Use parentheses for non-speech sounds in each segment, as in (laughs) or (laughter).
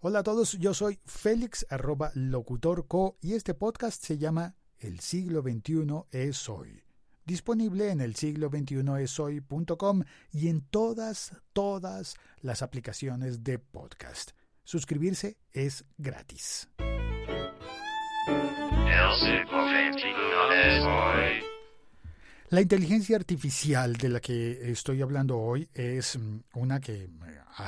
Hola a todos, yo soy Félix arroba locutorco y este podcast se llama El siglo XXI es hoy. Disponible en el siglo XXI es hoy.com y en todas, todas las aplicaciones de podcast. Suscribirse es gratis. La inteligencia artificial de la que estoy hablando hoy es mm, una que eh,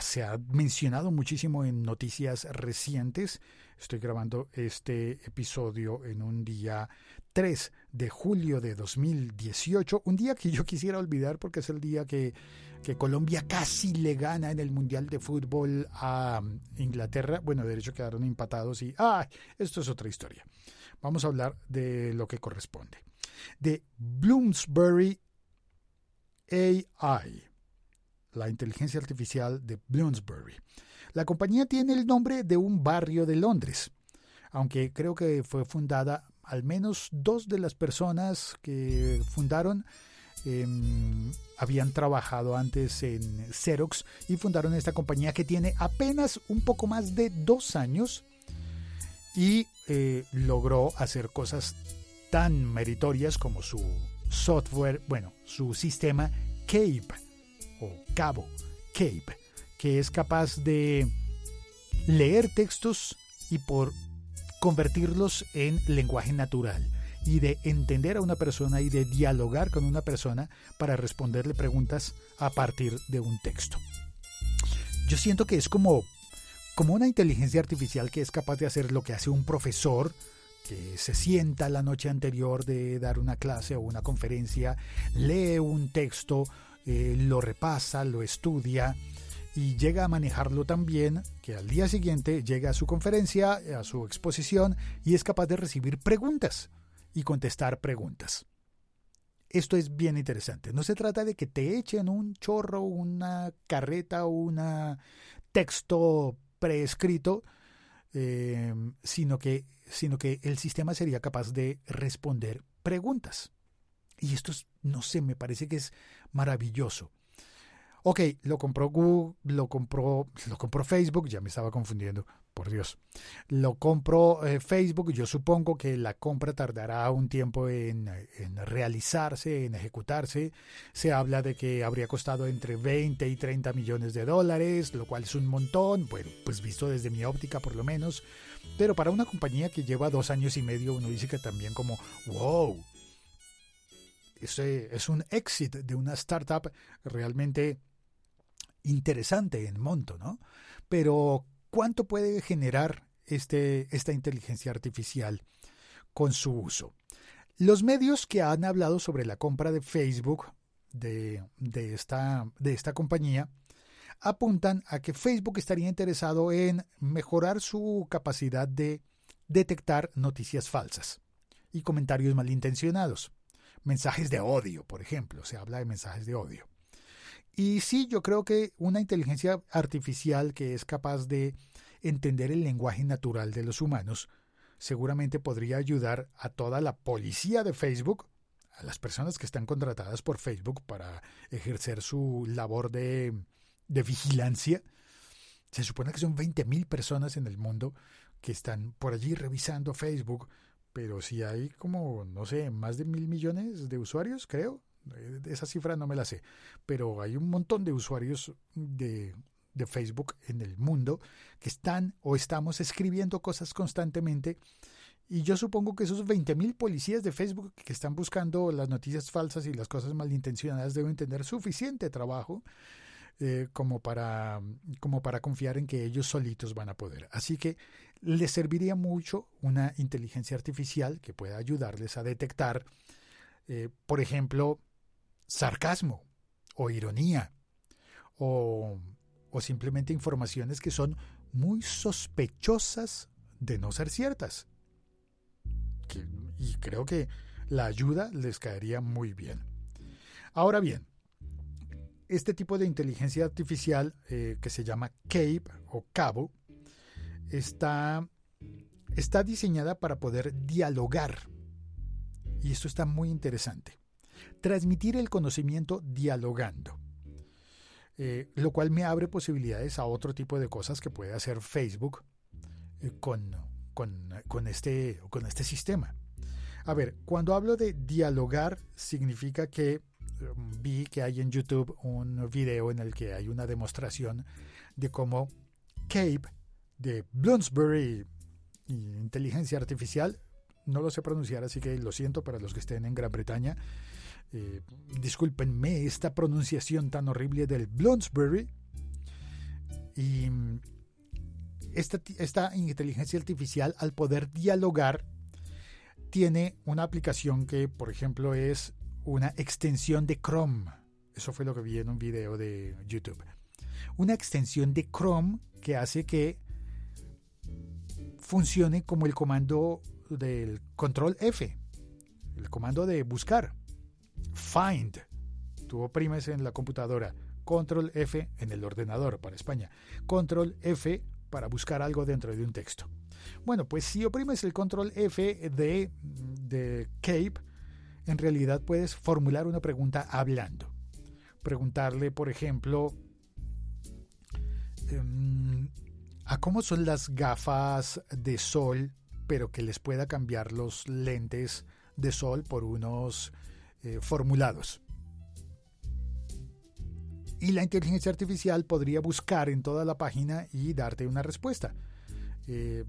se ha mencionado muchísimo en noticias recientes. Estoy grabando este episodio en un día 3 de julio de 2018, un día que yo quisiera olvidar porque es el día que, que Colombia casi le gana en el Mundial de Fútbol a mm, Inglaterra. Bueno, de hecho quedaron empatados y ¡ah! Esto es otra historia. Vamos a hablar de lo que corresponde de Bloomsbury AI, la inteligencia artificial de Bloomsbury. La compañía tiene el nombre de un barrio de Londres, aunque creo que fue fundada al menos dos de las personas que fundaron em, habían trabajado antes en Xerox y fundaron esta compañía que tiene apenas un poco más de dos años y eh, logró hacer cosas tan meritorias como su software, bueno, su sistema CAPE o Cabo CAPE, que es capaz de leer textos y por convertirlos en lenguaje natural y de entender a una persona y de dialogar con una persona para responderle preguntas a partir de un texto. Yo siento que es como, como una inteligencia artificial que es capaz de hacer lo que hace un profesor que se sienta la noche anterior de dar una clase o una conferencia, lee un texto, eh, lo repasa, lo estudia y llega a manejarlo tan bien que al día siguiente llega a su conferencia, a su exposición y es capaz de recibir preguntas y contestar preguntas. Esto es bien interesante. No se trata de que te echen un chorro, una carreta o un texto preescrito, eh, sino, que, sino que el sistema sería capaz de responder preguntas. Y esto, no sé, me parece que es maravilloso. Ok, lo compró Google, lo compró, (laughs) lo compró Facebook, ya me estaba confundiendo, por Dios. Lo compró eh, Facebook, yo supongo que la compra tardará un tiempo en, realizarse, en ejecutarse. Se habla de que habría costado entre 20 y 30 millones de dólares, lo cual es un montón, bueno, pues visto desde mi óptica por lo menos. Pero para una compañía que lleva dos años y medio, uno dice que también como, wow, ese es un exit de una startup realmente interesante en monto, ¿no? Pero ¿cuánto puede generar este, esta inteligencia artificial con su uso? Los medios que han hablado sobre la compra de Facebook de, de, esta, de esta compañía apuntan a que Facebook estaría interesado en mejorar su capacidad de detectar noticias falsas y comentarios malintencionados. Mensajes de odio, por ejemplo, se habla de mensajes de odio. Y sí, yo creo que una inteligencia artificial que es capaz de entender el lenguaje natural de los humanos seguramente podría ayudar a toda la policía de Facebook, a las personas que están contratadas por Facebook para ejercer su labor de, vigilancia. Se supone que son 20.000 personas en el mundo que están por allí revisando Facebook pero si hay como, no sé, más de mil millones de usuarios, creo. Eh, esa cifra no me la sé, pero hay un montón de usuarios de, de Facebook en el mundo que están o estamos escribiendo cosas constantemente. Y yo supongo que esos 20.000 policías de Facebook que están buscando las noticias falsas y las cosas malintencionadas deben tener suficiente trabajo eh, como, para, como para confiar en que ellos solitos van a poder. Así que les serviría mucho una inteligencia artificial que pueda ayudarles a detectar, eh, por ejemplo, sarcasmo o ironía o, o simplemente informaciones que son muy sospechosas de no ser ciertas. y creo que la ayuda les caería muy bien. Ahora bien, este tipo de inteligencia artificial eh, que se llama CAPE o Cabo está, está diseñada para poder dialogar. Y esto está muy interesante. Transmitir el conocimiento dialogando. Eh, lo cual me abre posibilidades a otro tipo de cosas que puede hacer Facebook eh, con, con, con, este, con este sistema. A ver, cuando hablo de dialogar, significa que vi que hay en YouTube un video en el que hay una demostración de cómo Cape de Bloomsbury inteligencia artificial, no lo sé pronunciar, así que lo siento para los que estén en Gran Bretaña. Eh, discúlpenme esta pronunciación tan horrible del Bloomsbury. Y esta, esta inteligencia artificial, al poder dialogar, tiene una aplicación que, por ejemplo, es una extensión de Chrome. Eso fue lo que vi en un video de YouTube. Una extensión de Chrome que hace que funcione como el comando del control F, el comando de buscar. Find. Tú oprimes en la computadora control F en el ordenador para España. Control F para buscar algo dentro de un texto. Bueno, pues si oprimes el control F de, de Cape, en realidad puedes formular una pregunta hablando. Preguntarle, por ejemplo, em, a cómo son las gafas de sol, pero que les pueda cambiar los lentes de sol por unos eh, formulados. Y la inteligencia artificial podría buscar en toda la página y darte una respuesta. Eh,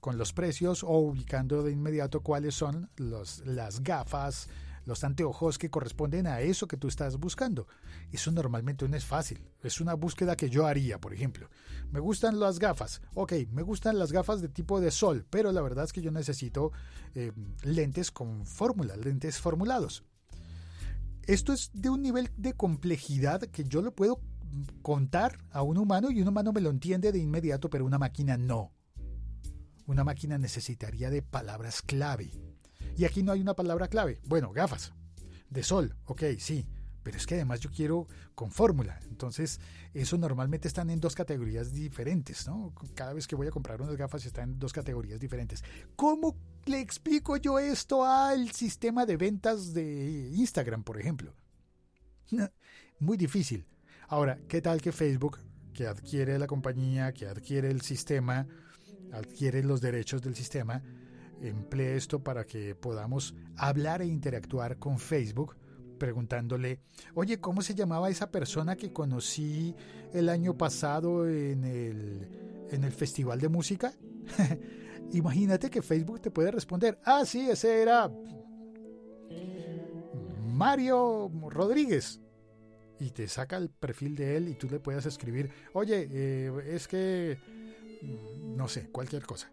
con los precios o ubicando de inmediato cuáles son los, las gafas, los anteojos que corresponden a eso que tú estás buscando. Eso normalmente no es fácil. Es una búsqueda que yo haría, por ejemplo. Me gustan las gafas. Ok, me gustan las gafas de tipo de sol, pero la verdad es que yo necesito eh, lentes con fórmula, lentes formulados. Esto es de un nivel de complejidad que yo lo puedo contar a un humano y un humano me lo entiende de inmediato, pero una máquina no. Una máquina necesitaría de palabras clave. Y aquí no hay una palabra clave. Bueno, gafas. De sol, ok, sí. Pero es que además yo quiero con fórmula. Entonces, eso normalmente están en dos categorías diferentes, ¿no? Cada vez que voy a comprar unas gafas están en dos categorías diferentes. ¿Cómo le explico yo esto al sistema de ventas de Instagram, por ejemplo? (laughs) Muy difícil. Ahora, ¿qué tal que Facebook, que adquiere la compañía, que adquiere el sistema, adquiere los derechos del sistema, emplee esto para que podamos hablar e interactuar con Facebook preguntándole, oye, ¿cómo se llamaba esa persona que conocí el año pasado en el, en el festival de música? (laughs) Imagínate que Facebook te puede responder, ah, sí, ese era Mario Rodríguez. Y te saca el perfil de él y tú le puedes escribir, oye, eh, es que, no sé, cualquier cosa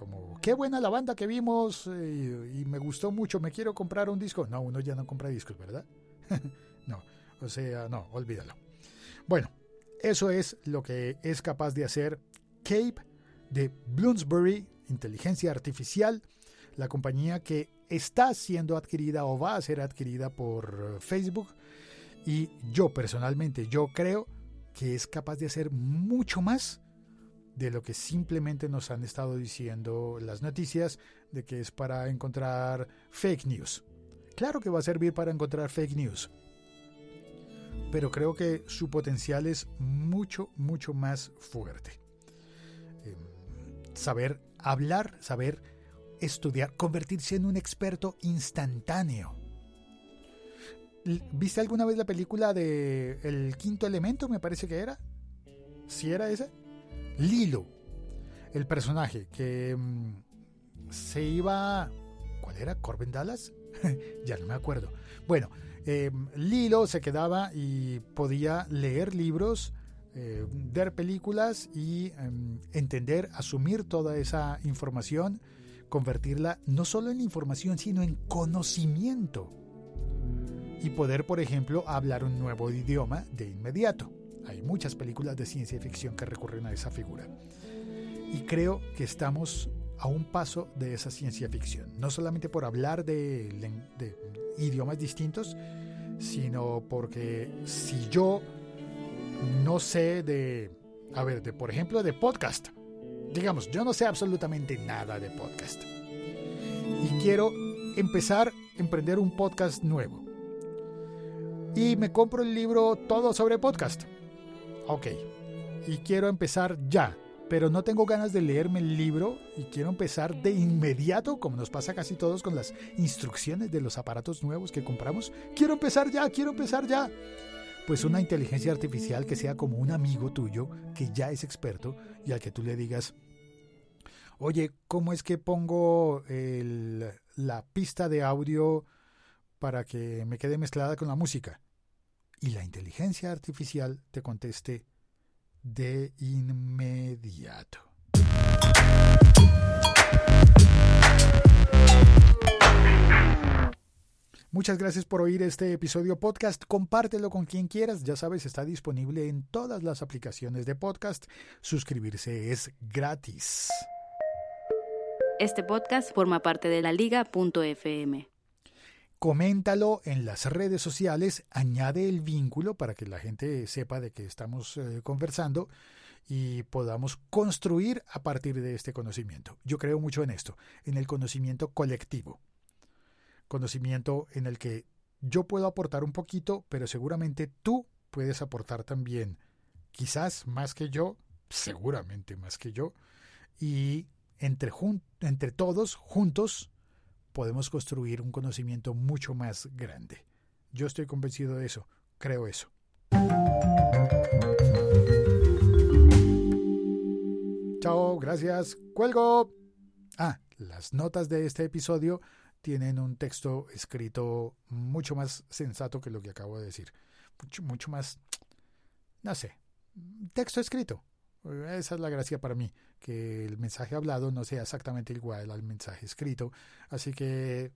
como, qué buena la banda que vimos eh, y me gustó mucho, me quiero comprar un disco. No, uno ya no compra discos, ¿verdad? (laughs) no, o sea, no, olvídalo. Bueno, eso es lo que es capaz de hacer Cape de Bloomsbury, inteligencia artificial, la compañía que está siendo adquirida o va a ser adquirida por Facebook. Y yo personalmente, yo creo que es capaz de hacer mucho más de lo que simplemente nos han estado diciendo las noticias de que es para encontrar fake news. Claro que va a servir para encontrar fake news, pero creo que su potencial es mucho, mucho más fuerte. Em, saber hablar, saber estudiar, convertirse en un experto instantáneo. ¿Viste alguna vez la película de El Quinto Elemento? Me parece que era. ¿Sí era ese? Lilo, el personaje que mm, se iba... ¿Cuál era? ¿Corbin Dallas? (laughs) ya no me acuerdo. Bueno, em, Lilo se quedaba y podía leer libros, eh, ver películas y em, entender, asumir toda esa información, convertirla no solo en información, sino en conocimiento. Y poder, por ejemplo, hablar un nuevo idioma de inmediato. Hay muchas películas de ciencia ficción que recurren a esa figura. Y creo que estamos a un paso de esa ciencia ficción. No solamente por hablar de, idiomas distintos, sino porque si yo no sé de, a ver, de por ejemplo de podcast, digamos, yo no sé absolutamente nada de podcast. Y quiero empezar a emprender un podcast nuevo. Y me compro el libro Todo sobre podcast. Ok. Y quiero empezar ya pero no tengo ganas de leerme el libro y quiero empezar de inmediato, como nos pasa casi todos con las instrucciones de los aparatos nuevos que compramos. Quiero empezar ya, quiero empezar ya. Pues una inteligencia artificial que sea como un amigo tuyo que ya es experto y al que tú le digas, oye, ¿cómo es que pongo la pista de audio para que me quede mezclada con la música? Y la inteligencia artificial te conteste, de inmediato. Muchas gracias por oír este episodio podcast. Compártelo con quien quieras. Ya sabes, está disponible en todas las aplicaciones de podcast. Suscribirse es gratis. Este podcast forma parte de la liga.fm coméntalo en las redes sociales, añade el vínculo para que la gente sepa de que estamos eh, conversando y podamos construir a partir de este conocimiento. Yo creo mucho en esto, en el conocimiento colectivo. Conocimiento en el que yo puedo aportar un poquito, pero seguramente tú puedes aportar también, quizás más que yo, seguramente más que yo, y entre, entre todos, juntos, podemos construir un conocimiento mucho más grande. Yo estoy convencido de eso, creo eso. Chao, gracias, cuelgo. Ah, las notas de este episodio tienen un texto escrito mucho más sensato que lo que acabo de decir. Mucho, mucho más, no sé, texto escrito. Esa es la gracia para mí, que el mensaje hablado no sea exactamente igual al mensaje escrito. Así que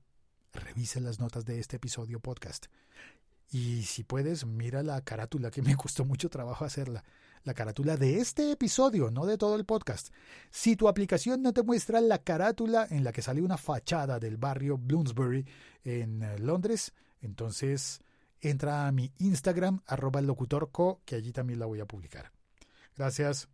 revise las notas de este episodio podcast. Y si puedes, mira la carátula, que (laughs) me costó mucho trabajo hacerla. La carátula de este episodio, no de todo el podcast. Si tu aplicación no te muestra la carátula en la que sale una fachada del barrio Bloomsbury en eh, Londres, entonces entra a mi Instagram, arroba locutorco, que allí también la voy a publicar. Gracias.